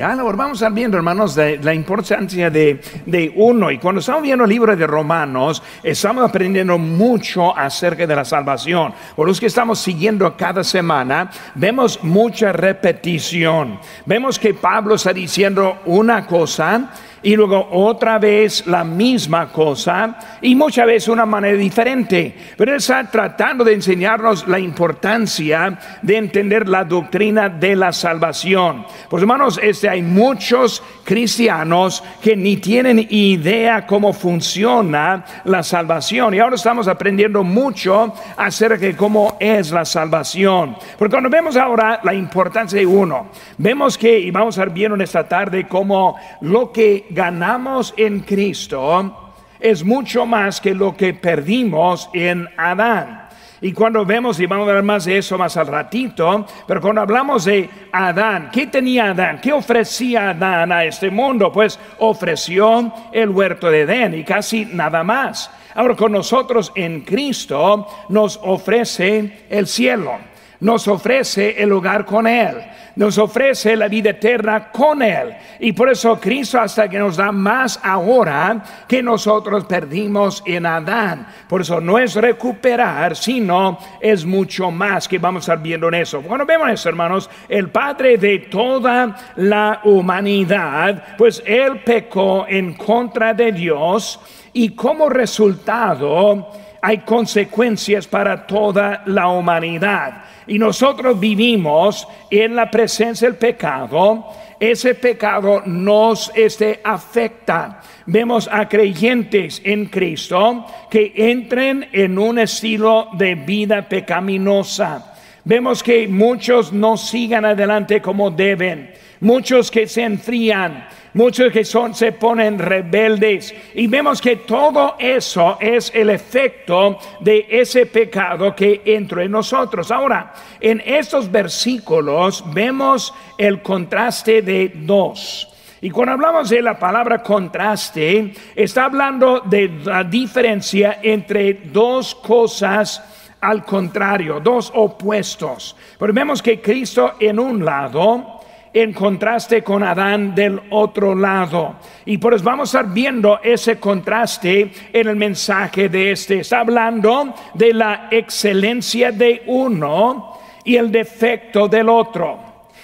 Ahora vamos a estar viendo, hermanos, de, la importancia de, de, uno. Y cuando estamos viendo el libro de Romanos, estamos aprendiendo mucho acerca de la salvación. Por los que estamos siguiendo cada semana, vemos mucha repetición. Vemos que Pablo está diciendo una cosa y luego otra vez la misma cosa y muchas veces una manera diferente. Pero él está tratando de enseñarnos la importancia de entender la doctrina de la salvación. Pues hermanos, este, hay muchos cristianos que ni tienen idea cómo funciona la salvación y ahora estamos aprendiendo mucho acerca de cómo es la salvación. Porque cuando vemos ahora la importancia de uno, vemos que, y vamos a ver bien en esta tarde, como lo que ganamos en Cristo es mucho más que lo que perdimos en Adán. Y cuando vemos, y vamos a ver más de eso más al ratito, pero cuando hablamos de Adán, ¿qué tenía Adán? ¿Qué ofrecía Adán a este mundo? Pues ofreció el huerto de Edén y casi nada más. Ahora con nosotros en Cristo nos ofrece el cielo, nos ofrece el lugar con Él nos ofrece la vida eterna con Él. Y por eso Cristo hasta que nos da más ahora que nosotros perdimos en Adán. Por eso no es recuperar, sino es mucho más que vamos a estar viendo en eso. Bueno, vemos eso, hermanos. El Padre de toda la humanidad, pues Él pecó en contra de Dios y como resultado hay consecuencias para toda la humanidad y nosotros vivimos en la presencia del pecado, ese pecado nos este, afecta. Vemos a creyentes en Cristo que entren en un estilo de vida pecaminosa. Vemos que muchos no sigan adelante como deben, muchos que se enfrían, muchos que son, se ponen rebeldes. Y vemos que todo eso es el efecto de ese pecado que entró en nosotros. Ahora, en estos versículos vemos el contraste de dos. Y cuando hablamos de la palabra contraste, está hablando de la diferencia entre dos cosas al contrario, dos opuestos. Pero vemos que Cristo en un lado en contraste con Adán del otro lado. Y por eso vamos a estar viendo ese contraste en el mensaje de este. Está hablando de la excelencia de uno y el defecto del otro.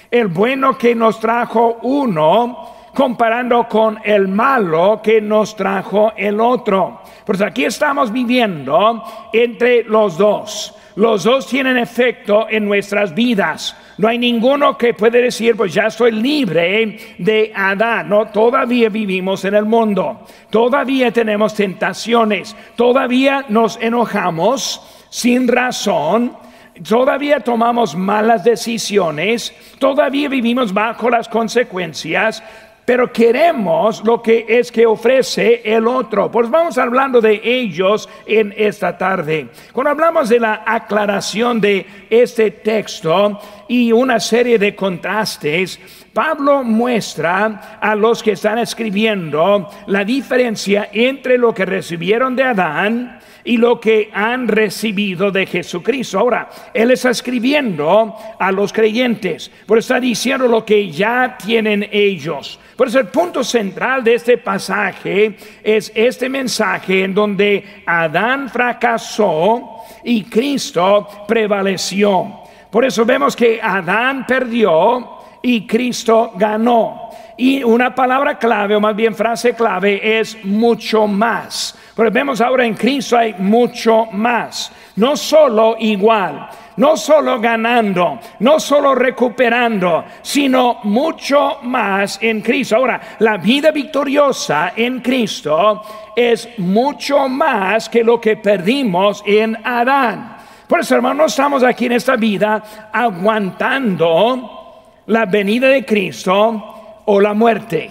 El bueno que nos trajo uno comparando con el malo que nos trajo el otro. Pues aquí estamos viviendo entre los dos. Los dos tienen efecto en nuestras vidas. No hay ninguno que puede decir, pues ya estoy libre de Adán. No, todavía vivimos en el mundo. Todavía tenemos tentaciones. Todavía nos enojamos sin razón. Todavía tomamos malas decisiones. Todavía vivimos bajo las consecuencias pero queremos lo que es que ofrece el otro. Pues vamos hablando de ellos en esta tarde. Cuando hablamos de la aclaración de este texto y una serie de contrastes, Pablo muestra a los que están escribiendo la diferencia entre lo que recibieron de Adán y lo que han recibido de Jesucristo. Ahora, Él está escribiendo a los creyentes, pero está diciendo lo que ya tienen ellos. Por eso el punto central de este pasaje es este mensaje en donde Adán fracasó y Cristo prevaleció. Por eso vemos que Adán perdió y Cristo ganó. Y una palabra clave, o más bien frase clave, es mucho más. Pero vemos ahora en Cristo hay mucho más. No solo igual, no solo ganando, no solo recuperando, sino mucho más en Cristo. Ahora, la vida victoriosa en Cristo es mucho más que lo que perdimos en Adán. Por eso, hermano, no estamos aquí en esta vida aguantando la venida de Cristo o la muerte.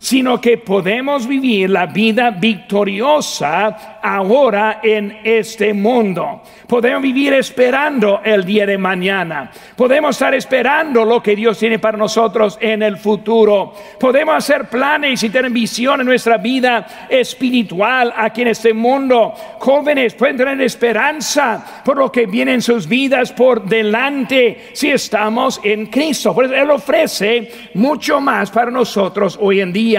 Sino que podemos vivir la vida victoriosa ahora en este mundo. Podemos vivir esperando el día de mañana. Podemos estar esperando lo que Dios tiene para nosotros en el futuro. Podemos hacer planes y tener visión en nuestra vida espiritual aquí en este mundo. Jóvenes pueden tener esperanza por lo que viene en sus vidas por delante si estamos en Cristo. Por eso Él ofrece mucho más para nosotros hoy en día.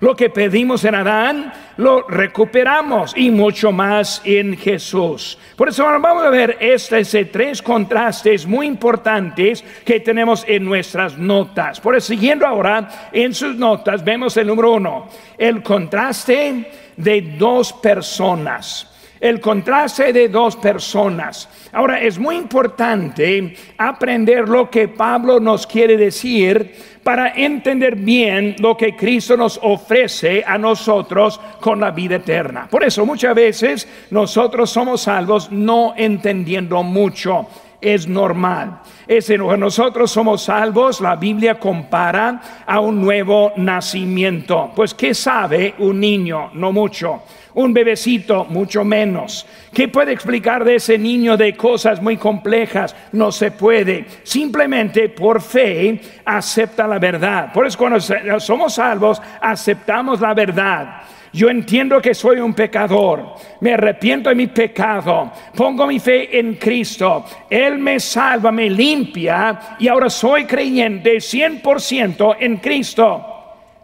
Lo que pedimos en Adán, lo recuperamos y mucho más en Jesús. Por eso vamos a ver estos tres contrastes muy importantes que tenemos en nuestras notas. Por eso, siguiendo ahora en sus notas, vemos el número uno, el contraste de dos personas el contraste de dos personas. Ahora, es muy importante aprender lo que Pablo nos quiere decir para entender bien lo que Cristo nos ofrece a nosotros con la vida eterna. Por eso muchas veces nosotros somos salvos no entendiendo mucho es normal. Es nosotros somos salvos, la Biblia compara a un nuevo nacimiento. Pues, ¿qué sabe un niño? No mucho. Un bebecito, mucho menos. ¿Qué puede explicar de ese niño de cosas muy complejas? No se puede. Simplemente por fe acepta la verdad. Por eso cuando somos salvos, aceptamos la verdad. Yo entiendo que soy un pecador, me arrepiento de mi pecado, pongo mi fe en Cristo, Él me salva, me limpia y ahora soy creyente 100% en Cristo.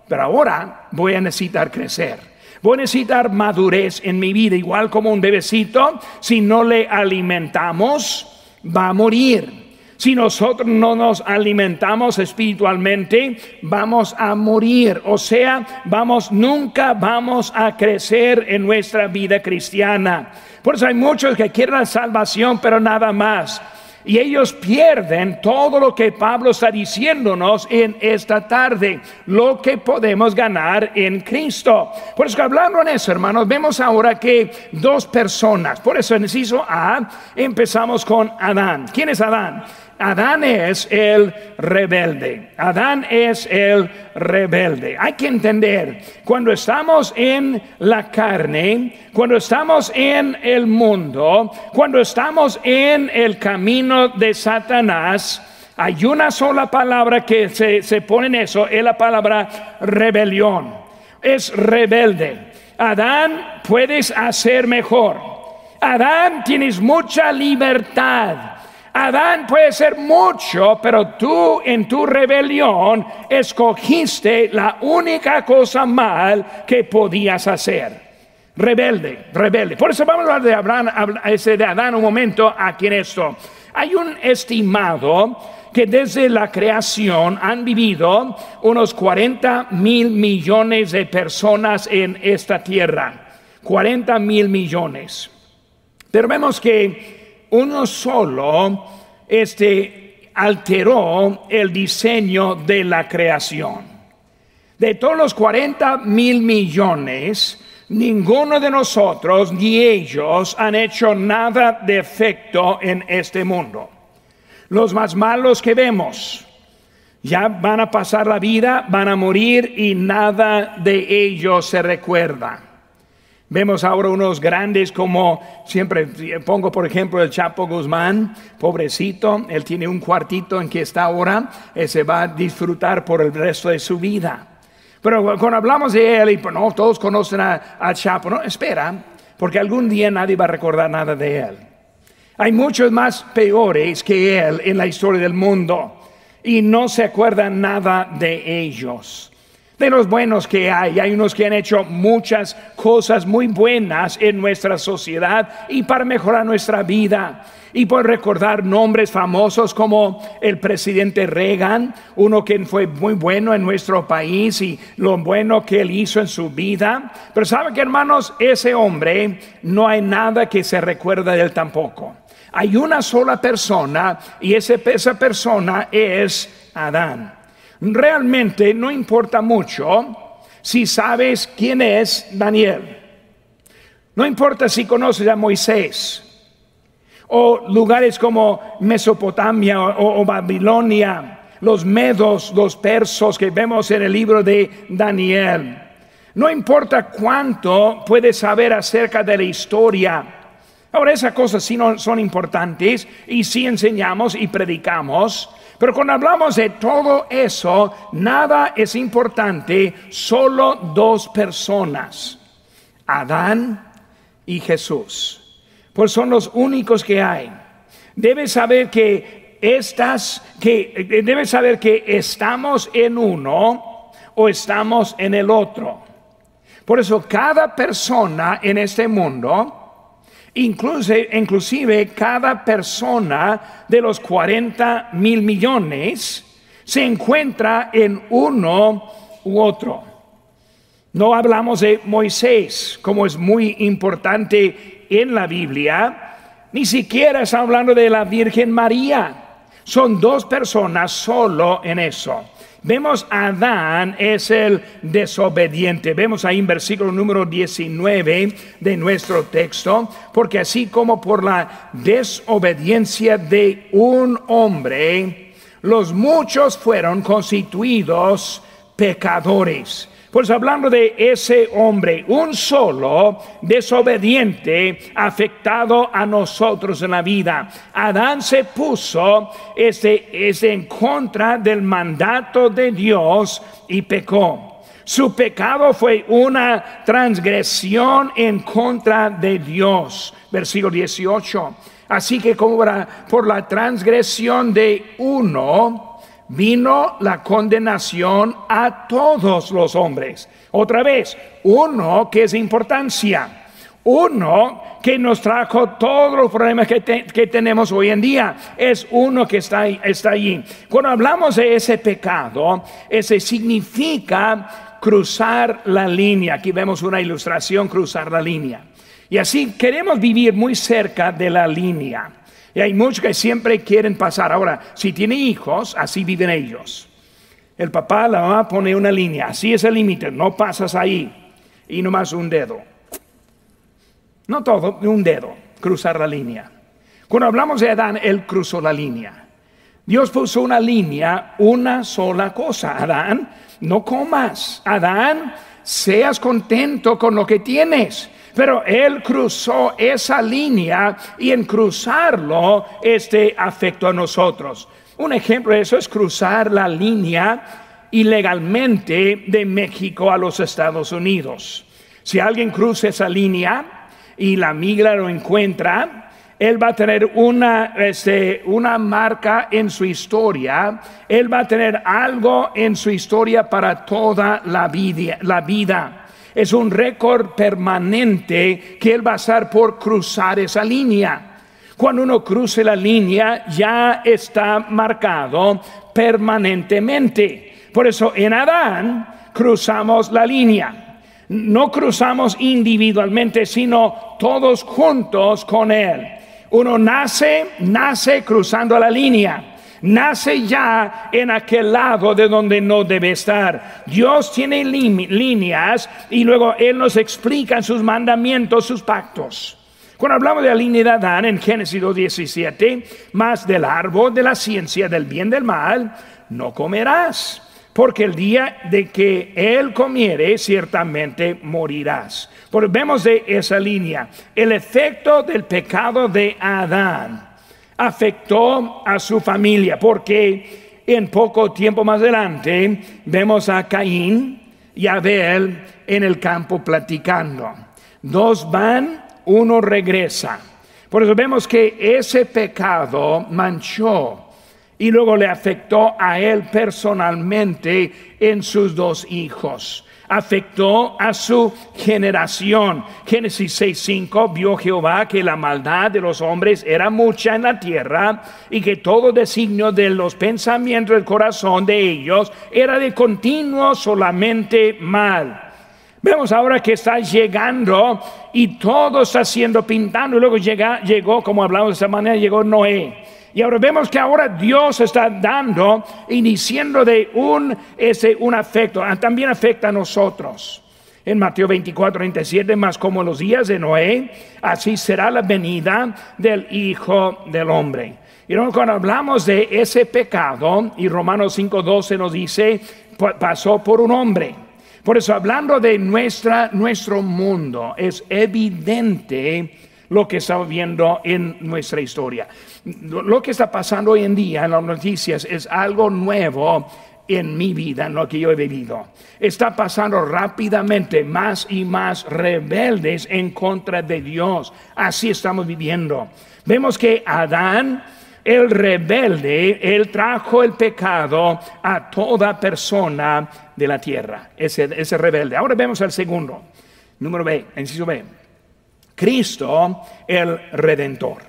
Pero ahora voy a necesitar crecer. Voy a necesitar madurez en mi vida, igual como un bebecito, si no le alimentamos, va a morir. Si nosotros no nos alimentamos espiritualmente, vamos a morir. O sea, vamos, nunca vamos a crecer en nuestra vida cristiana. Por eso hay muchos que quieren la salvación, pero nada más. Y ellos pierden todo lo que Pablo está diciéndonos en esta tarde, lo que podemos ganar en Cristo. Por eso hablando en eso, hermanos, vemos ahora que dos personas, por eso en inciso A empezamos con Adán. ¿Quién es Adán? Adán es el rebelde. Adán es el rebelde. Hay que entender, cuando estamos en la carne, cuando estamos en el mundo, cuando estamos en el camino de Satanás, hay una sola palabra que se, se pone en eso, es la palabra rebelión. Es rebelde. Adán, puedes hacer mejor. Adán, tienes mucha libertad. Adán puede ser mucho, pero tú en tu rebelión escogiste la única cosa mal que podías hacer. Rebelde, rebelde. Por eso vamos a hablar de, Abraham, de Adán un momento aquí en esto. Hay un estimado que desde la creación han vivido unos 40 mil millones de personas en esta tierra. 40 mil millones. Pero vemos que uno solo este, alteró el diseño de la creación. De todos los 40 mil millones, ninguno de nosotros ni ellos han hecho nada de efecto en este mundo. Los más malos que vemos ya van a pasar la vida, van a morir y nada de ellos se recuerda. Vemos ahora unos grandes como siempre pongo por ejemplo el Chapo Guzmán, pobrecito, él tiene un cuartito en que está ahora, y se va a disfrutar por el resto de su vida. Pero cuando hablamos de él y pues, no, todos conocen al Chapo, no, espera, porque algún día nadie va a recordar nada de él. Hay muchos más peores que él en la historia del mundo y no se acuerdan nada de ellos de los buenos que hay. Hay unos que han hecho muchas cosas muy buenas en nuestra sociedad y para mejorar nuestra vida. Y por recordar nombres famosos como el presidente Reagan, uno que fue muy bueno en nuestro país y lo bueno que él hizo en su vida. Pero saben que hermanos, ese hombre no hay nada que se recuerda de él tampoco. Hay una sola persona y esa persona es Adán realmente no importa mucho si sabes quién es Daniel. No importa si conoces a Moisés o lugares como Mesopotamia o, Babilonia los medos, los persos que vemos en el libro de Daniel. No importa cuánto puedes saber acerca de la historia. Ahora esas cosas sí no son importantes y sí enseñamos y predicamos. Pero cuando hablamos de todo eso, nada es importante, solo dos personas, Adán y Jesús. Pues son los únicos que hay. Debes saber que estas, que debes saber que estamos en uno o estamos en el otro. Por eso cada persona en este mundo Inclusive, inclusive cada persona de los 40 mil millones se encuentra en uno u otro. No hablamos de Moisés, como es muy importante en la Biblia, ni siquiera está hablando de la Virgen María. Son dos personas solo en eso. Vemos Adán es el desobediente. Vemos ahí en versículo número 19 de nuestro texto, porque así como por la desobediencia de un hombre, los muchos fueron constituidos pecadores. Pues hablando de ese hombre, un solo desobediente afectado a nosotros en la vida. Adán se puso este, este en contra del mandato de Dios y pecó. Su pecado fue una transgresión en contra de Dios. Versículo 18. Así que como por la transgresión de uno, vino la condenación a todos los hombres. Otra vez, uno que es importancia. Uno que nos trajo todos los problemas que, tenemos hoy en día es uno que está, está allí. Cuando hablamos de ese pecado, ese significa cruzar la línea. Aquí vemos una ilustración, cruzar la línea. Y así queremos vivir muy cerca de la línea. Y hay muchos que siempre quieren pasar. Ahora, si tiene hijos, así viven ellos. El papá, la mamá pone una línea, así es el límite, no pasas ahí. Y nomás un dedo. No todo, un dedo, cruzar la línea. Cuando hablamos de Adán, él cruzó la línea. Dios puso una línea, una sola cosa. Adán, no comas. Adán, seas contento con lo que tienes. Pero él cruzó esa línea y en cruzarlo, este afectó a nosotros. Un ejemplo de eso es cruzar la línea ilegalmente de México a los Estados Unidos. Si alguien cruza esa línea y la migra lo encuentra, él va a tener una, este, una marca en su historia, él va a tener algo en su historia para toda la vida. La vida es un récord permanente que él va a estar por cruzar esa línea. Cuando uno cruce la línea ya está marcado permanentemente. Por eso en Adán cruzamos la línea. No cruzamos individualmente, sino todos juntos con Él. Uno nace, nace cruzando la línea nace ya en aquel lado de donde no debe estar. Dios tiene líneas y luego Él nos explica sus mandamientos, sus pactos. Cuando hablamos de la línea de Adán en Génesis 2.17, más del árbol de la ciencia del bien del mal, no comerás, porque el día de que él comiere, ciertamente morirás. Porque vemos de esa línea el efecto del pecado de Adán afectó a su familia, porque en poco tiempo más adelante vemos a Caín y Abel en el campo platicando. Dos van, uno regresa. Por eso vemos que ese pecado manchó y luego le afectó a él personalmente en sus dos hijos afectó a su generación. Génesis 6:5 vio Jehová que la maldad de los hombres era mucha en la tierra y que todo designio de los pensamientos del corazón de ellos era de continuo solamente mal. Vemos ahora que está llegando y todo está siendo pintando. Y luego llega, llegó, como hablamos de esta manera, llegó Noé. Y ahora vemos que ahora Dios está dando y diciendo de un, ese, un afecto, ah, también afecta a nosotros. En Mateo 24, 27, más como los días de Noé, así será la venida del Hijo del Hombre. Y cuando hablamos de ese pecado, y Romanos 5.12 nos dice, pasó por un hombre. Por eso, hablando de nuestra, nuestro mundo, es evidente lo que estamos viendo en nuestra historia. Lo que está pasando hoy en día en las noticias es algo nuevo en mi vida, en lo que yo he vivido. Está pasando rápidamente más y más rebeldes en contra de Dios. Así estamos viviendo. Vemos que Adán, el rebelde, él trajo el pecado a toda persona de la tierra, ese, ese rebelde. Ahora vemos al segundo, número B, inciso B. Cristo el Redentor.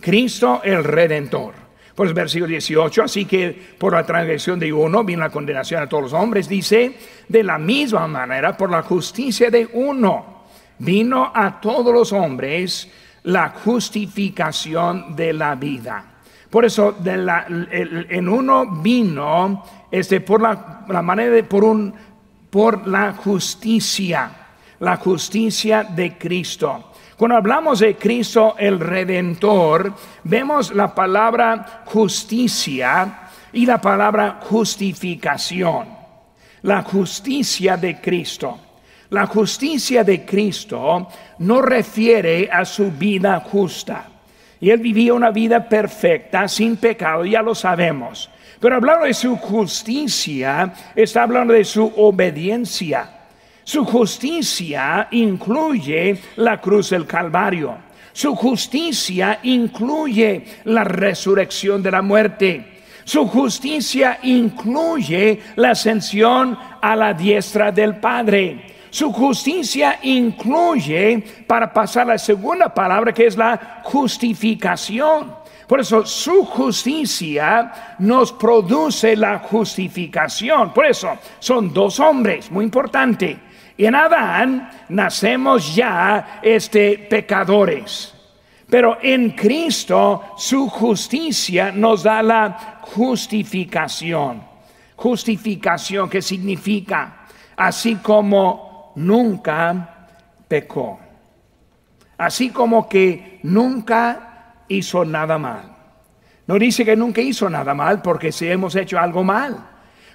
Cristo el Redentor. El versículo 18, así que por la transgresión de uno vino la condenación a todos los hombres, dice, de la misma manera, por la justicia de uno, vino a todos los hombres la justificación de la vida. Por eso, en uno vino, este, por la, la manera de, por un, por la justicia, la justicia de Cristo. Cuando hablamos de Cristo el Redentor, vemos la palabra justicia y la palabra justificación. La justicia de Cristo. La justicia de Cristo no refiere a su vida justa. Y él vivía una vida perfecta, sin pecado, ya lo sabemos. Pero hablando de su justicia, está hablando de su obediencia. Su justicia incluye la cruz del Calvario. Su justicia incluye la resurrección de la muerte. Su justicia incluye la ascensión a la diestra del Padre. Su justicia incluye, para pasar la segunda palabra, que es la justificación. Por eso su justicia nos produce la justificación. Por eso son dos hombres, muy importante en Adán nacemos ya este pecadores. Pero en Cristo su justicia nos da la justificación. Justificación que significa así como nunca pecó. Así como que nunca hizo nada mal. No dice que nunca hizo nada mal porque si hemos hecho algo mal.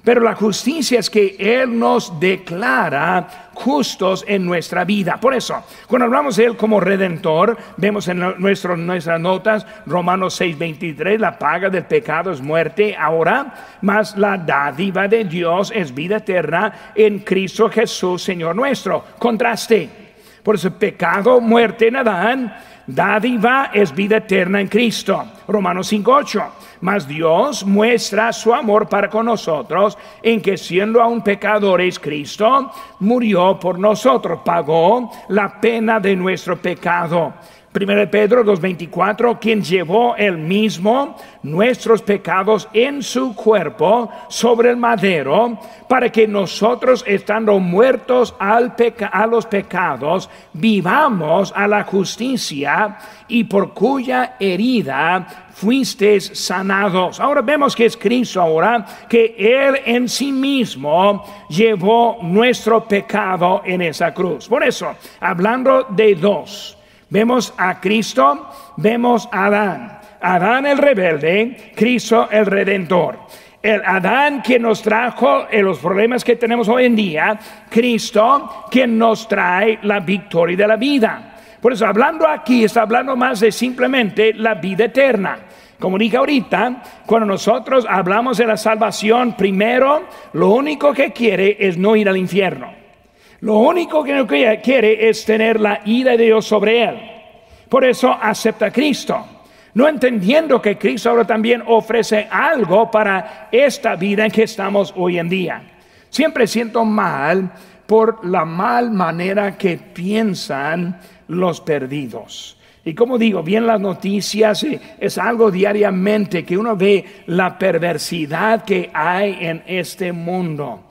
Pero la justicia es que Él nos declara justos en nuestra vida. Por eso, cuando hablamos de Él como redentor, vemos en nuestras notas Romanos 6:23, la paga del pecado es muerte ahora, mas la dádiva de Dios es vida eterna en Cristo Jesús, Señor nuestro. Contraste. Por eso, pecado, muerte en Adán, dádiva es vida eterna en Cristo. Romanos 5:8. Mas Dios muestra su amor para con nosotros en que siendo aún pecadores, Cristo murió por nosotros, pagó la pena de nuestro pecado 1 Pedro 2.24, quien llevó el mismo nuestros pecados en su cuerpo sobre el madero, para que nosotros, estando muertos al a los pecados, vivamos a la justicia y por cuya herida fuisteis sanados. Ahora vemos que es Cristo ahora, que Él en sí mismo llevó nuestro pecado en esa cruz. Por eso, hablando de dos, Vemos a Cristo, vemos a Adán. Adán el rebelde, Cristo el redentor. El Adán que nos trajo en los problemas que tenemos hoy en día, Cristo quien nos trae la victoria de la vida. Por eso hablando aquí está hablando más de simplemente la vida eterna. Como dije ahorita, cuando nosotros hablamos de la salvación, primero, lo único que quiere es no ir al infierno. Lo único que quiere es tener la ira de Dios sobre él. Por eso acepta a Cristo. No entendiendo que Cristo ahora también ofrece algo para esta vida en que estamos hoy en día. Siempre siento mal por la mal manera que piensan los perdidos. Y como digo, bien las noticias eh, es algo diariamente que uno ve la perversidad que hay en este mundo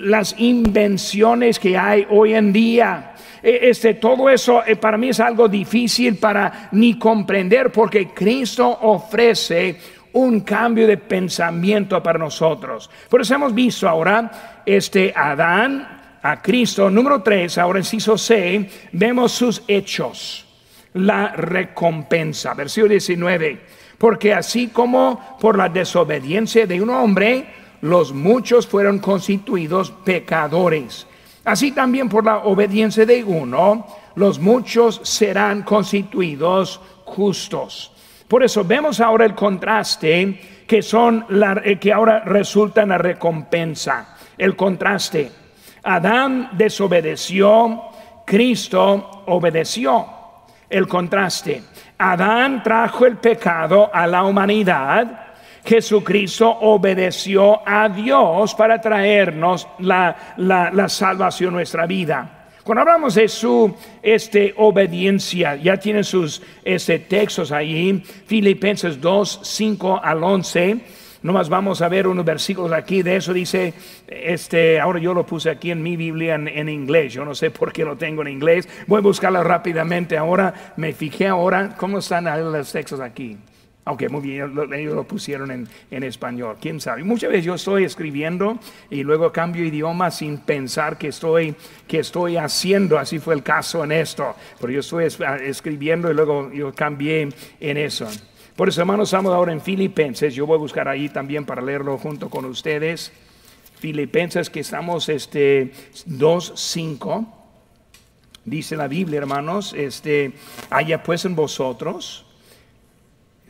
las invenciones que hay hoy en día. E, este, todo eso eh, para mí es algo difícil para ni comprender porque Cristo ofrece un cambio de pensamiento para nosotros. Por eso hemos visto ahora este Adán a Cristo. Número 3, ahora en Ciso C, vemos sus hechos, la recompensa. Versículo 19. Porque así como por la desobediencia de un hombre, los muchos fueron constituidos pecadores. Así también por la obediencia de uno, los muchos serán constituidos justos. Por eso vemos ahora el contraste que son la, eh, que ahora resulta en la recompensa. El contraste. Adán desobedeció, Cristo obedeció. El contraste. Adán trajo el pecado a la humanidad. Jesucristo obedeció a Dios para traernos la, la salvación a nuestra vida. Cuando hablamos de su este, obediencia, ya tienen sus este, textos ahí, Filipenses 2, 5 al 11. Nomás vamos a ver unos versículos aquí de eso. Dice, este, ahora yo lo puse aquí en mi Biblia en, en, inglés. Yo no sé por qué lo tengo en inglés. Voy a buscarlo rápidamente. Ahora me fijé ahora cómo están los textos aquí. Aunque muy bien, ellos lo pusieron en, en, español, quién sabe. Muchas veces yo estoy escribiendo y luego cambio idioma sin pensar que estoy, que estoy haciendo. Así fue el caso en esto. Pero yo estoy escribiendo y luego yo cambié en eso. Por eso, hermanos, estamos ahora en Filipenses. Yo voy a buscar ahí también para leerlo junto con ustedes. Filipenses, que estamos este 2.5. Dice la Biblia, hermanos, este, haya pues en vosotros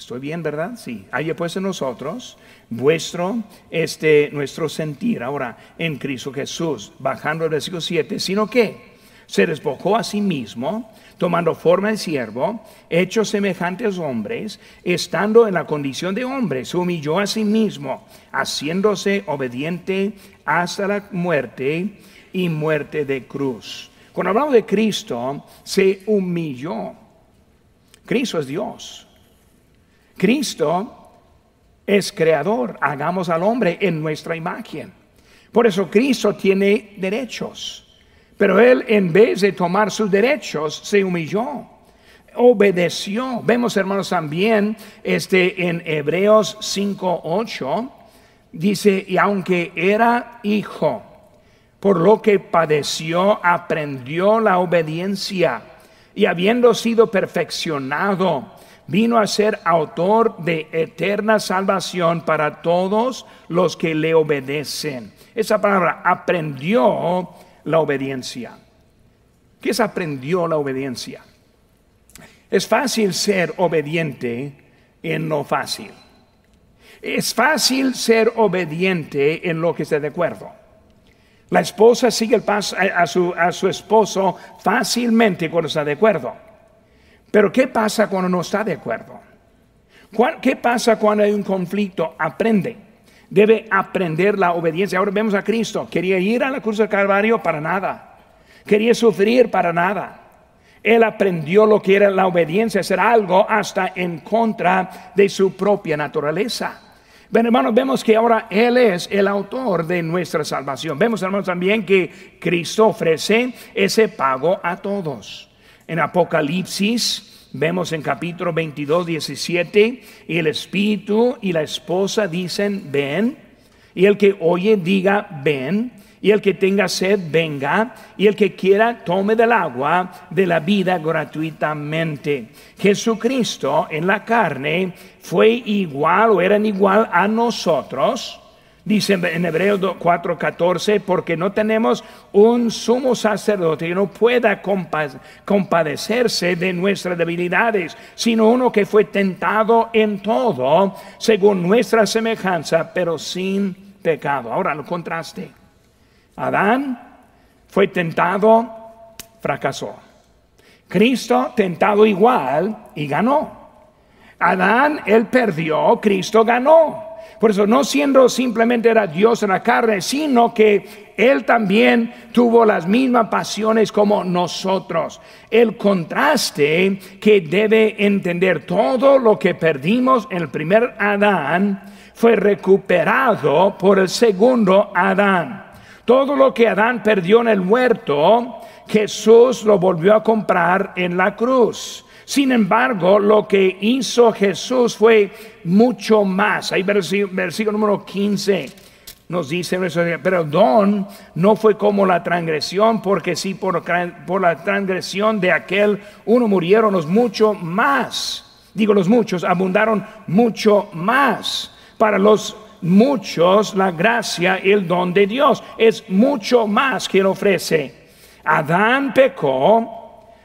Estoy bien, ¿verdad? Sí. Haya pues en nosotros vuestro, este, nuestro sentir ahora en Cristo Jesús, bajando el versículo 7, sino que se despojó a sí mismo, tomando forma de siervo, hecho semejante a hombres, estando en la condición de hombre, se humilló a sí mismo, haciéndose obediente hasta la muerte y muerte de cruz. Cuando hablamos de Cristo, se humilló. Cristo es Dios. Cristo es creador, hagamos al hombre en nuestra imagen. Por eso Cristo tiene derechos, pero él en vez de tomar sus derechos se humilló, obedeció. Vemos hermanos también este en Hebreos 5:8 dice, "Y aunque era hijo, por lo que padeció, aprendió la obediencia, y habiendo sido perfeccionado, vino a ser autor de eterna salvación para todos los que le obedecen. Esa palabra aprendió la obediencia. ¿Qué es aprendió la obediencia? Es fácil ser obediente en lo fácil. Es fácil ser obediente en lo que está de acuerdo. La esposa sigue el paso a su, a su esposo fácilmente cuando está de acuerdo. Pero ¿qué pasa cuando no está de acuerdo? ¿Qué pasa cuando hay un conflicto? Aprende. Debe aprender la obediencia. Ahora vemos a Cristo. Quería ir a la cruz del Calvario para nada. Quería sufrir para nada. Él aprendió lo que era la obediencia, hacer algo hasta en contra de su propia naturaleza. Bueno, hermanos, vemos que ahora Él es el autor de nuestra salvación. Vemos, hermanos, también que Cristo ofrece ese pago a todos. En Apocalipsis vemos en capítulo 22, 17, y el espíritu y la esposa dicen, ven, y el que oye diga, ven, y el que tenga sed, venga, y el que quiera, tome del agua de la vida gratuitamente. Jesucristo en la carne fue igual o eran igual a nosotros Dice en Hebreos 4:14, porque no tenemos un sumo sacerdote que no pueda compadecerse de nuestras debilidades, sino uno que fue tentado en todo, según nuestra semejanza, pero sin pecado. Ahora, el contraste. Adán fue tentado, fracasó. Cristo tentado igual y ganó. Adán, él perdió, Cristo ganó. Por eso no siendo simplemente era Dios en la carne, sino que Él también tuvo las mismas pasiones como nosotros. El contraste que debe entender todo lo que perdimos en el primer Adán fue recuperado por el segundo Adán. Todo lo que Adán perdió en el huerto, Jesús lo volvió a comprar en la cruz. Sin embargo, lo que hizo Jesús fue mucho más. Ahí versículo, número 15 nos dice, pero don no fue como la transgresión, porque si por, por la transgresión de aquel uno murieron, mucho más digo los muchos, abundaron mucho más. Para los muchos la gracia el don de Dios es mucho más que ofrece. Adán pecó,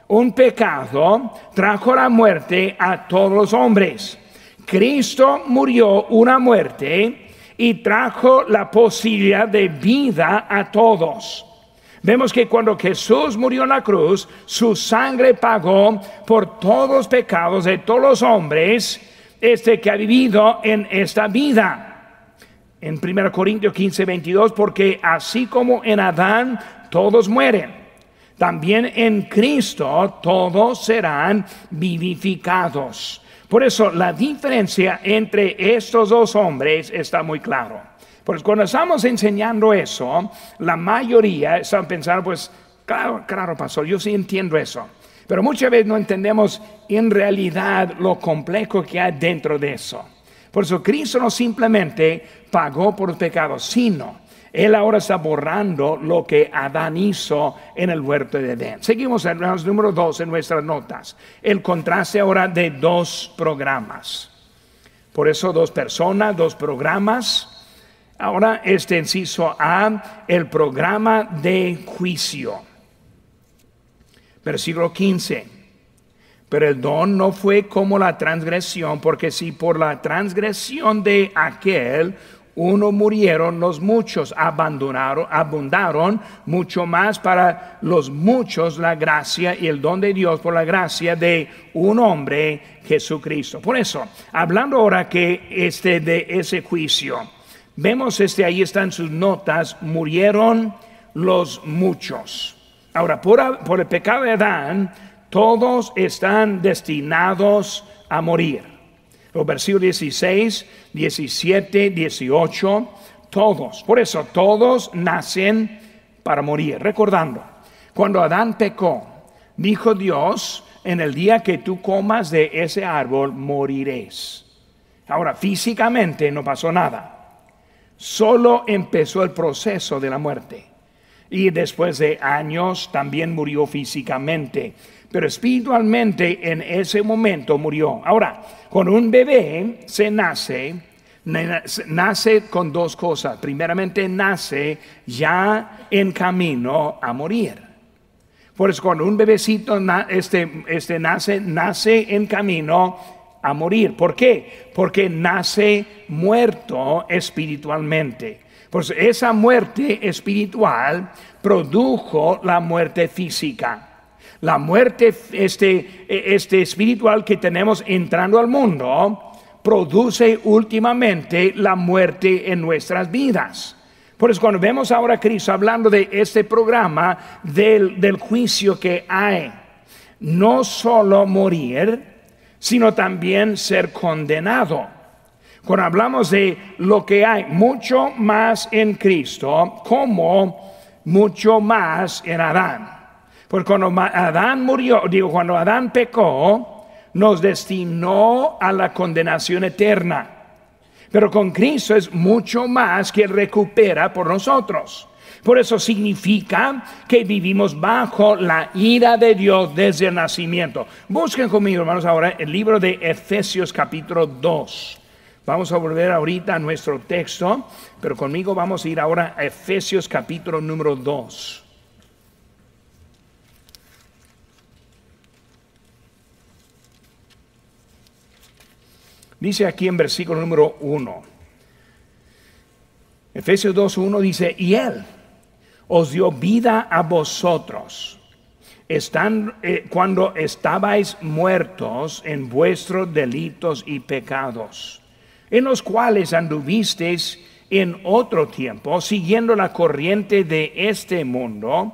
un pecado trajo la muerte a todos los hombres. Cristo murió una muerte y trajo la posibilidad de vida a todos. Vemos que cuando Jesús murió en la cruz, su sangre pagó por todos los pecados de todos los hombres este que ha vivido en esta vida. En 1 Corintios 15, 22, porque así como en Adán todos mueren, también en Cristo todos serán vivificados. Por eso la diferencia entre estos dos hombres está muy claro. Pues cuando estamos enseñando eso, la mayoría están pensando, pues, claro, claro, pastor, yo sí entiendo eso. Pero muchas veces no entendemos en realidad lo complejo que hay dentro de eso. Por eso Cristo no simplemente pagó por pecados, sino Él ahora está borrando lo que Adán hizo en el huerto de Edén. Seguimos el número dos en nuestras notas. El contraste ahora de dos programas. Por eso dos personas, dos programas Ahora este inciso A, el programa de juicio. Versículo 15. Pero el don no fue como la transgresión, porque si por la transgresión de aquel uno murieron, los muchos abandonaron, abundaron mucho más para los muchos la gracia y el don de Dios por la gracia de un hombre, Jesucristo. Por eso, hablando ahora que este de ese juicio, Vemos este, ahí están sus notas, murieron los muchos. Ahora, por, por el pecado de Adán, todos están destinados a morir. Los versículos 16, 17, 18, todos. Por eso, todos nacen para morir. Recordando, cuando Adán pecó, dijo Dios, en el día que tú comas de ese árbol, moriréis. Ahora, físicamente no pasó nada solo empezó el proceso de la muerte. Y después de años también murió físicamente, pero espiritualmente en ese momento murió. Ahora, con un bebé se nace, nace con dos cosas. Primeramente nace ya en camino a morir. Por eso cuando un bebecito este, este nace, nace en camino a morir. ¿Por qué? Porque nace muerto espiritualmente. Pues esa muerte espiritual produjo la muerte física. La muerte este, este espiritual que tenemos entrando al mundo produce últimamente la muerte en nuestras vidas. Por eso cuando vemos ahora a Cristo hablando de este programa del, del juicio que hay, no solo morir, sino también ser condenado. Cuando hablamos de lo que hay mucho más en Cristo, como mucho más en Adán. Porque cuando Adán murió, digo, cuando Adán pecó, nos destinó a la condenación eterna. Pero con Cristo es mucho más que recupera por nosotros. Por eso significa que vivimos bajo la ira de Dios desde el nacimiento. Busquen conmigo, hermanos, ahora el libro de Efesios capítulo 2. Vamos a volver ahorita a nuestro texto, pero conmigo vamos a ir ahora a Efesios capítulo número 2. Dice aquí en versículo número 1. Efesios 2.1 dice, y él os dio vida a vosotros. Eh, cuando estabais muertos en vuestros delitos y pecados, en los cuales anduvisteis en otro tiempo, siguiendo la corriente de este mundo,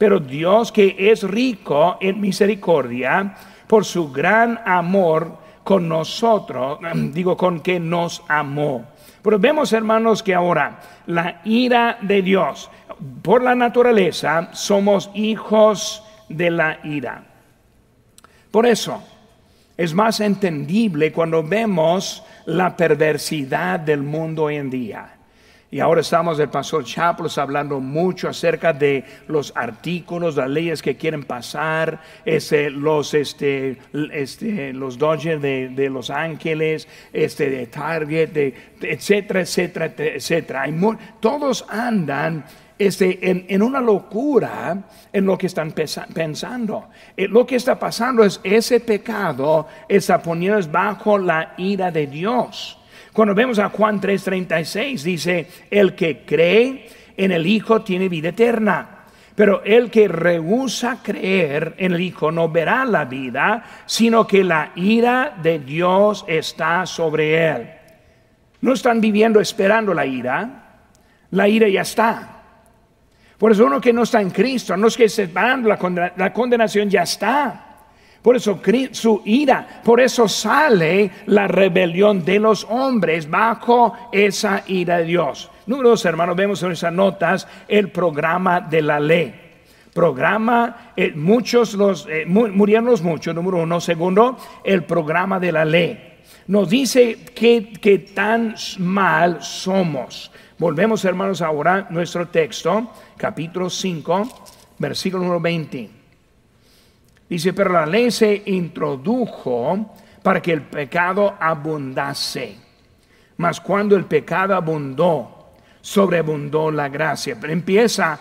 Pero Dios que es rico en misericordia, por su gran amor con nosotros, digo, con que nos amó. Pero vemos, hermanos, que ahora la ira de Dios, por la naturaleza, somos hijos de la ira. Por eso, es más entendible cuando vemos la perversidad del mundo hoy en día. Y ahora estamos, el pastor Chaplos, hablando mucho acerca de los artículos, las leyes que quieren pasar, este, los, este, este, los Dodgers de, Los Ángeles, este, de Target, de, etcétera, etcétera, etcétera. todos andan este, en, en, una locura en lo que están pensando. Eh, lo que está pasando es ese pecado está poniendo bajo la ira de Dios. Cuando vemos a Juan 3:36 dice, el que cree en el Hijo tiene vida eterna. Pero el que rehúsa creer en el Hijo no verá la vida, sino que la ira de Dios está sobre él. No están viviendo esperando la ira, la ira ya está. Por eso uno que no está en Cristo, no es que esperando la, la condenación ya está. Por eso su ira, por eso sale la rebelión de los hombres bajo esa ira de Dios. Número dos, hermanos, vemos en esas notas el programa de la ley. Programa, eh, muchos los, eh, murieron los muchos, número uno. Segundo, el programa de la ley. Nos dice que, que tan mal somos. Volvemos, hermanos, ahora nuestro texto, capítulo 5, versículo número 20. Dice, pero la ley se introdujo para que el pecado abundase. Mas cuando el pecado abundó, sobreabundó la gracia. Pero empieza,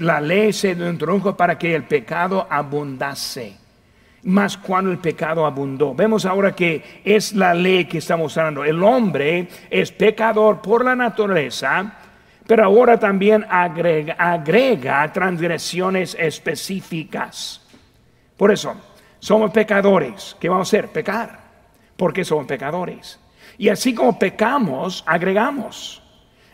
la ley se introdujo para que el pecado abundase. Mas cuando el pecado abundó. Vemos ahora que es la ley que estamos hablando. El hombre es pecador por la naturaleza, pero ahora también agrega, agrega transgresiones específicas. Por eso, somos pecadores. ¿Qué vamos a hacer? Pecar. Porque somos pecadores. Y así como pecamos, agregamos.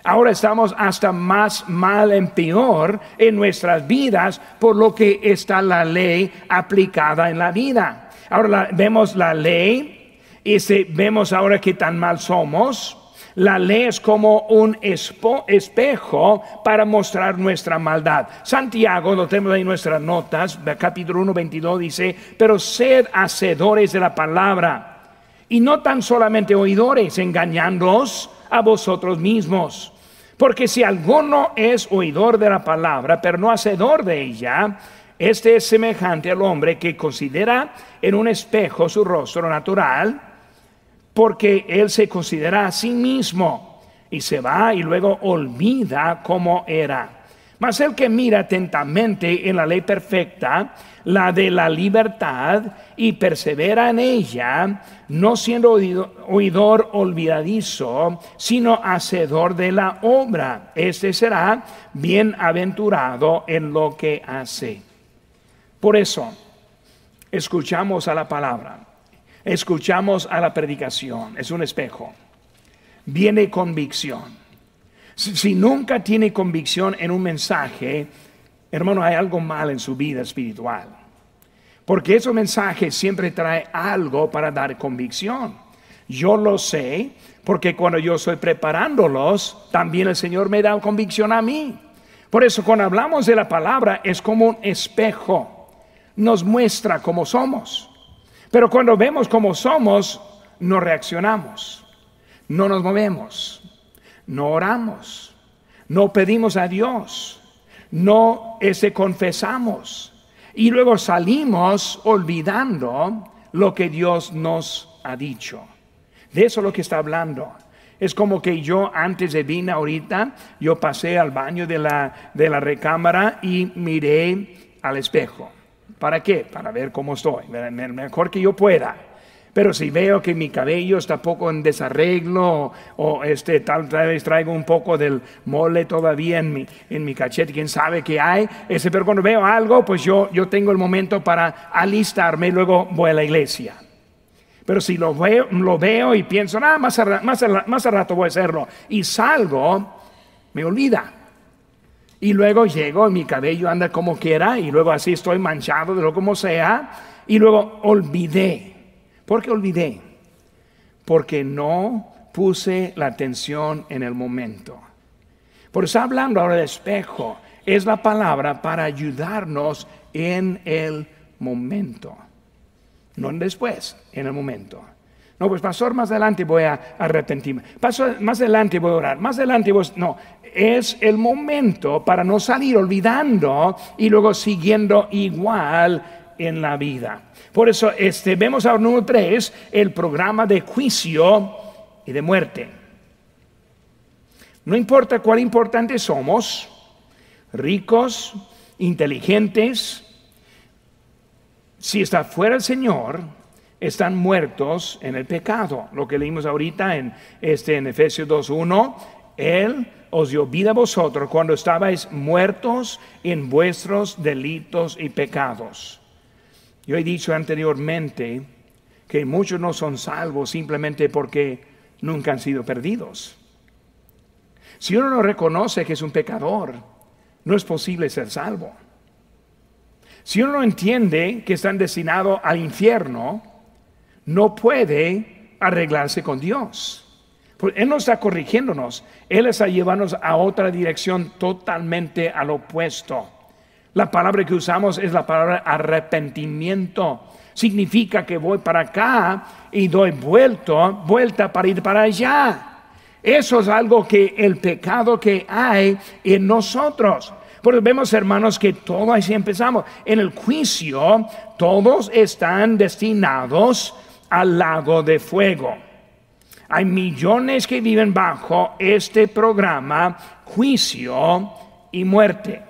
Ahora estamos hasta más mal en peor en nuestras vidas por lo que está la ley aplicada en la vida. Ahora vemos la ley y vemos ahora que tan mal somos la ley es como un espejo para mostrar nuestra maldad. Santiago, lo tenemos ahí en nuestras notas, capítulo 1, 22 dice, pero sed hacedores de la palabra y no tan solamente oidores, engañándoos a vosotros mismos. Porque si alguno es oidor de la palabra, pero no hacedor de ella, este es semejante al hombre que considera en un espejo su rostro natural porque él se considera a sí mismo y se va y luego olvida cómo era. Mas el que mira atentamente en la ley perfecta, la de la libertad, y persevera en ella, no siendo oidor olvidadizo, sino hacedor de la obra, este será bienaventurado en lo que hace. Por eso, escuchamos a la palabra Escuchamos a la predicación, es un espejo. Viene convicción. Si, nunca tiene convicción en un mensaje, hermano, hay algo mal en su vida espiritual. Porque ese mensaje siempre trae algo para dar convicción. Yo lo sé porque cuando yo estoy preparándolos, también el Señor me da convicción a mí. Por eso cuando hablamos de la palabra es como un espejo. Nos muestra cómo somos. Pero cuando vemos cómo somos, no reaccionamos, no nos movemos, no oramos, no pedimos a Dios, no ese confesamos y luego salimos olvidando lo que Dios nos ha dicho. De eso es lo que está hablando. Es como que yo antes de venir ahorita, yo pasé al baño de la, de la recámara y miré al espejo. ¿Para qué? Para ver cómo estoy, mejor que yo pueda. Pero si veo que mi cabello está poco en desarreglo o, este, tal, vez traigo un poco del mole todavía en mi, en mi cachete, quién sabe qué hay. Ese, pero cuando veo algo, pues yo, yo tengo el momento para alistarme y luego voy a la iglesia. Pero si lo veo, lo veo y pienso, ah, más, más, más a rato voy a hacerlo, y salgo, me olvida. Y luego llego y mi cabello anda como quiera y luego así estoy manchado de lo como sea y luego olvidé. ¿Por qué olvidé? porque no puse la atención en el momento. Por eso hablando ahora de espejo, es la palabra para ayudarnos en el momento. No después, en el momento. No, pues pastor, más adelante voy a arrepentirme. Pastor, más adelante voy a orar. Más adelante voy No, es el momento para no salir olvidando y luego siguiendo igual en la vida. Por eso este, vemos ahora número 3, el programa de juicio y de muerte. No importa cuán importantes somos, ricos, inteligentes, si está fuera el Señor, están muertos en el pecado. Lo que leímos ahorita en, este, en Efesios 2.1, Él os dio vida a vosotros cuando estabais muertos en vuestros delitos y pecados. Yo he dicho anteriormente que muchos no son salvos simplemente porque nunca han sido perdidos. Si uno no reconoce que es un pecador, no es posible ser salvo. Si uno no entiende que están destinados al infierno, no puede arreglarse con Dios. Pues él no está corrigiéndonos, Él está llevándonos a otra dirección totalmente al opuesto. La palabra que usamos es la palabra arrepentimiento. Significa que voy para acá y doy vuelta, vuelta para ir para allá. Eso es algo que el pecado que hay en nosotros. Porque vemos, hermanos, que todo así empezamos. En el juicio, todos están destinados al lago de fuego. Hay millones que viven bajo este programa, juicio y muerte.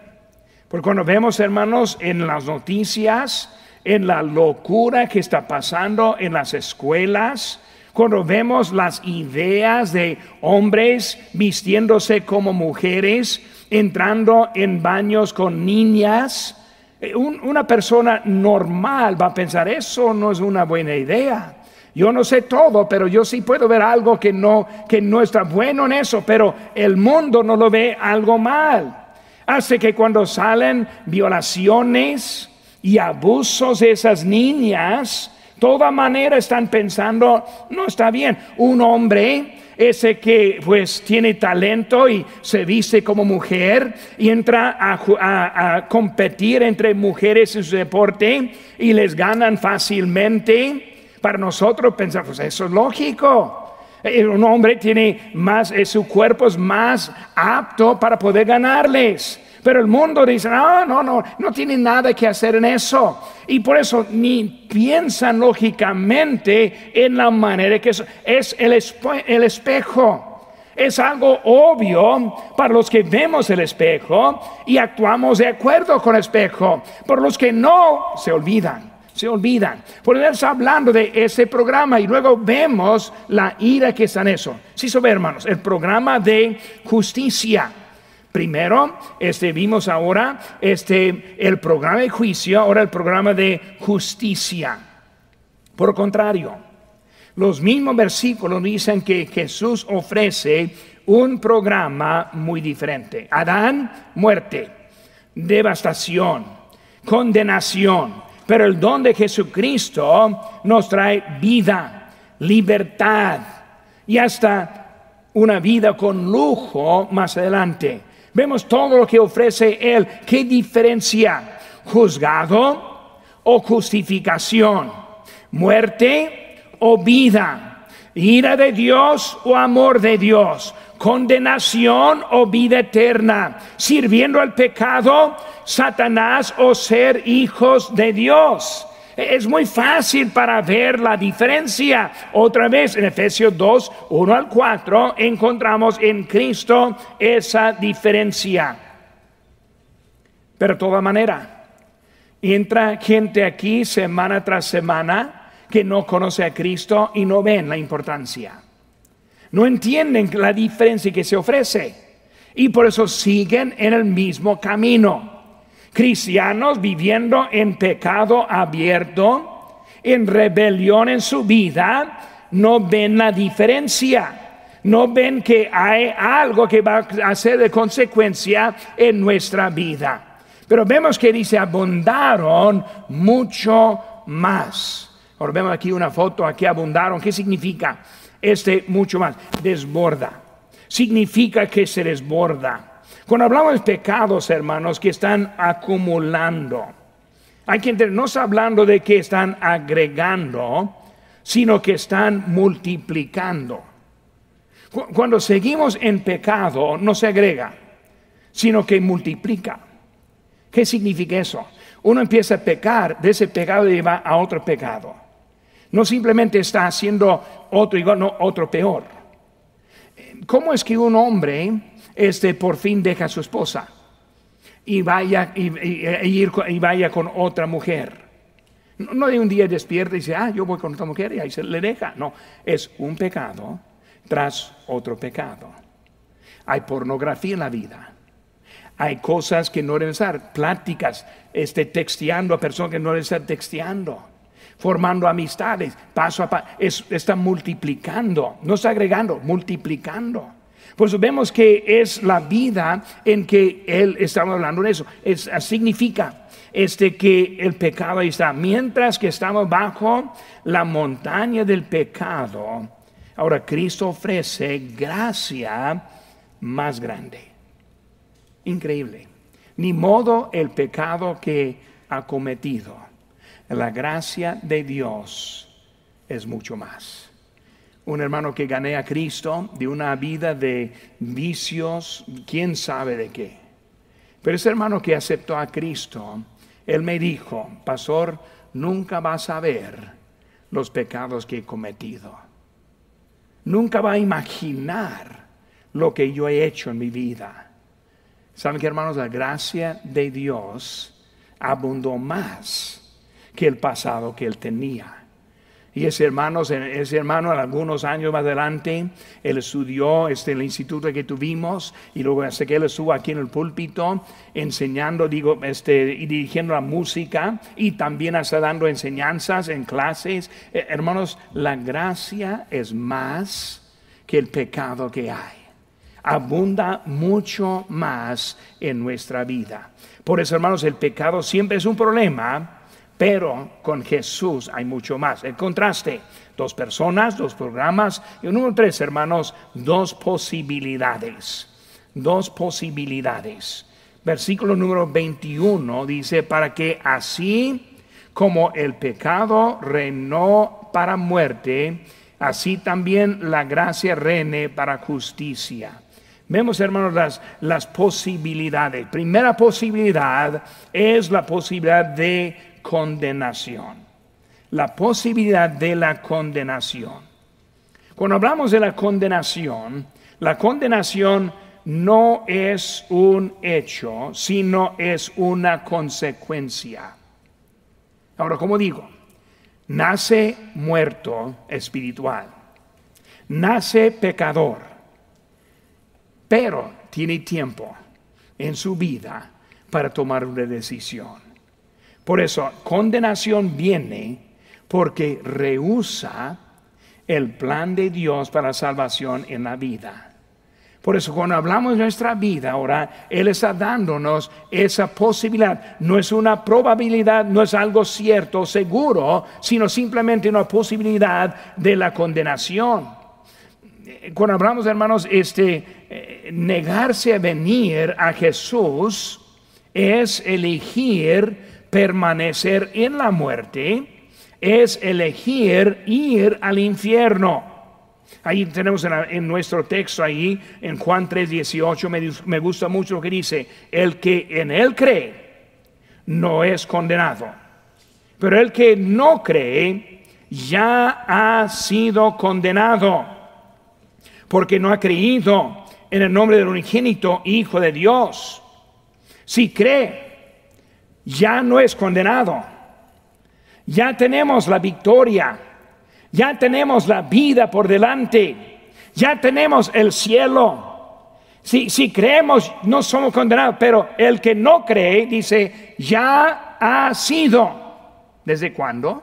Porque cuando vemos, hermanos, en las noticias, en la locura que está pasando en las escuelas, cuando vemos las ideas de hombres vistiéndose como mujeres, entrando en baños con niñas, eh, una persona normal va a pensar, eso no es una buena idea. Yo no sé todo, pero yo sí puedo ver algo que no, que no está bueno en eso, pero el mundo no lo ve algo mal. Hace que cuando salen violaciones y abusos de esas niñas, toda manera están pensando, no está bien. Un hombre, ese que pues tiene talento y se viste como mujer y entra a, competir entre mujeres en su deporte y les ganan fácilmente, para nosotros pensamos, pues eso es lógico. Eh, un hombre tiene más, eh, su cuerpo es más apto para poder ganarles. Pero el mundo dice, no, no, no, no tiene nada que hacer en eso. Y por eso ni piensan lógicamente en la manera que es, es el, el espejo. Es algo obvio para los que vemos el espejo y actuamos de acuerdo con el espejo. Por los que no, se olvidan se olvidan. Por eso está hablando de ese programa y luego vemos la ira que está en eso. Sí, sobre hermanos, el programa de justicia. Primero, este, vimos ahora este, el programa de juicio, ahora el programa de justicia. Por contrario, los mismos versículos dicen que Jesús ofrece un programa muy diferente. Adán, muerte, devastación, condenación. Pero el don de Jesucristo nos trae vida, libertad y hasta una vida con lujo más adelante. Vemos todo lo que ofrece Él. ¿Qué diferencia? ¿Juzgado o justificación? ¿Muerte o vida? ¿Ira de Dios o amor de Dios? ¿Condenación o vida eterna? ¿Sirviendo al pecado, Satanás o ser hijos de Dios? Es muy fácil para ver la diferencia. Otra vez en Efesios 2, 1 al 4, encontramos en Cristo esa diferencia. Pero de toda manera, entra gente aquí semana tras semana que no conoce a Cristo y no ven la importancia. No entienden la diferencia que se ofrece y por eso siguen en el mismo camino cristianos viviendo en pecado abierto, en rebelión en su vida, no ven la diferencia. No ven que hay algo que va a ser de consecuencia en nuestra vida. Pero vemos que dice, abundaron mucho más. Ahora vemos aquí una foto, aquí abundaron. ¿Qué significa? Este mucho más, desborda. Significa que se desborda. Cuando hablamos de pecados, hermanos, que están acumulando, hay que entender, no está hablando de que están agregando, sino que están multiplicando. Cuando seguimos en pecado, no se agrega, sino que multiplica. ¿Qué significa eso? Uno empieza a pecar, de ese pecado lleva a otro pecado. No simplemente está haciendo otro igual, no, otro peor. ¿Cómo es que un hombre este, por fin deja a su esposa y vaya, y, vaya con otra mujer? No de un día despierta y dice, ah, yo voy con otra mujer y ahí se le deja. No, es un pecado tras otro pecado. Hay pornografía en la vida. Hay cosas que no deben estar, pláticas, este, texteando a personas que no deben estar texteando, formando amistades, paso a paso, está multiplicando, no está agregando, multiplicando. Por eso vemos que es la vida en que él estaba hablando de eso. Es, significa este, que el pecado está. Mientras que estamos bajo la montaña del pecado, Ahora Cristo ofrece gracia más grande. Increíble. Ni modo el pecado que ha cometido. La gracia de Dios es mucho más. Un hermano que gané a Cristo de una vida de vicios, quién sabe de qué. Pero ese hermano que aceptó a Cristo, él me dijo, pastor, nunca vas a ver los pecados que he cometido nunca va a imaginar lo que yo he hecho en mi vida. ¿Saben que hermanos? La gracia de Dios abundó más que el pasado que él tenía. Y ese hermano, ese hermano, algunos años más adelante, él estudió este, el instituto que tuvimos y luego hasta que él estuvo aquí en el púlpito enseñando, digo, este, y dirigiendo la música y también hasta dando enseñanzas en clases. Eh, hermanos, la gracia es más que el pecado que hay. Abunda mucho más en nuestra vida. Por eso, hermanos, el pecado siempre es un problema pero con Jesús hay mucho más. El contraste, dos personas, dos programas. Y número tres, hermanos, dos posibilidades. Dos posibilidades. Versículo número 21 dice, para que así como el pecado reinó para muerte, así también la gracia reine para justicia. Vemos, hermanos, las, las posibilidades. Primera posibilidad es la posibilidad de condenación. La posibilidad de la condenación. Cuando hablamos de la condenación, la condenación no es un hecho, sino es una consecuencia. Ahora, como digo, nace muerto espiritual, nace pecador, pero tiene tiempo en su vida para tomar una decisión. Por eso, condenación viene porque rehúsa el plan de Dios para salvación en la vida. Por eso cuando hablamos de nuestra vida ahora, Él está dándonos esa posibilidad. No es una probabilidad, no es algo cierto, seguro, sino simplemente una posibilidad de la condenación. Cuando hablamos, hermanos, este, eh, negarse a venir a Jesús es elegir permanecer en la muerte es elegir ir al infierno. Ahí tenemos en, nuestro texto, ahí en Juan 3:18, me, me gusta mucho lo que dice, el que en él cree no es condenado, pero el que no cree ya ha sido condenado, porque no ha creído en el nombre del unigénito Hijo de Dios. Si cree, ya no es condenado. Ya tenemos la victoria. Ya tenemos la vida por delante. Ya tenemos el cielo. Si, si creemos, no somos condenados, pero el que no cree, dice, ya ha sido. ¿Desde cuándo?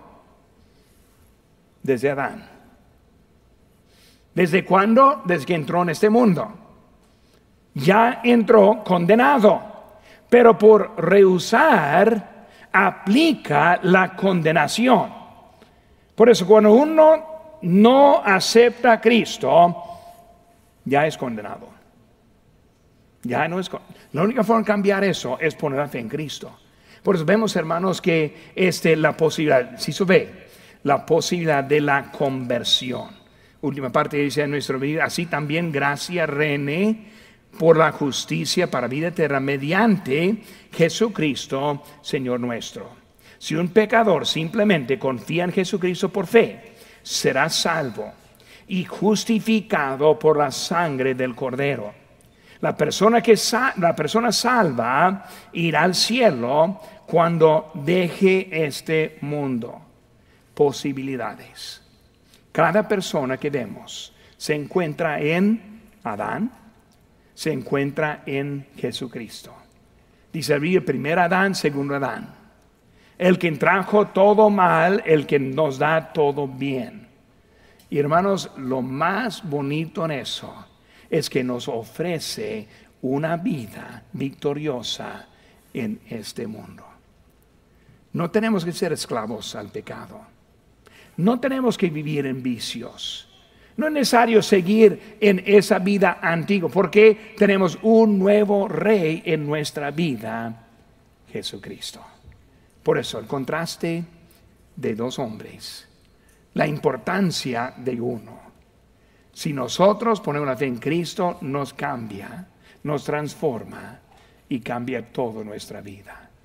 Desde Adán. ¿Desde cuándo? Desde que entró en este mundo. Ya entró condenado pero por rehusar aplica la condenación. Por eso cuando uno no acepta a Cristo, ya es condenado. Ya no es. La única forma de cambiar eso es poner la fe en Cristo. Por eso vemos, hermanos, que este, la posibilidad, si se ve, la posibilidad de la conversión. Última parte dice en nuestra vida, así también gracia reine por la justicia para vida eterna mediante Jesucristo, Señor nuestro. Si un pecador simplemente confía en Jesucristo por fe, será salvo y justificado por la sangre del Cordero. La persona, que la persona salva irá al cielo cuando deje este mundo. Posibilidades. Cada persona que vemos se encuentra en Adán, se encuentra en Jesucristo. Dice el primer Adán, segundo Adán. El que trajo todo mal, el que nos da todo bien. Y hermanos, lo más bonito en eso es que nos ofrece una vida victoriosa en este mundo. No tenemos que ser esclavos al pecado. No tenemos que vivir en vicios. No es necesario seguir en esa vida antigua, porque tenemos un nuevo rey en nuestra vida, Jesucristo. Por eso el contraste de dos hombres, la importancia de uno. Si nosotros ponemos la fe en Cristo, nos cambia, nos transforma y cambia toda nuestra vida.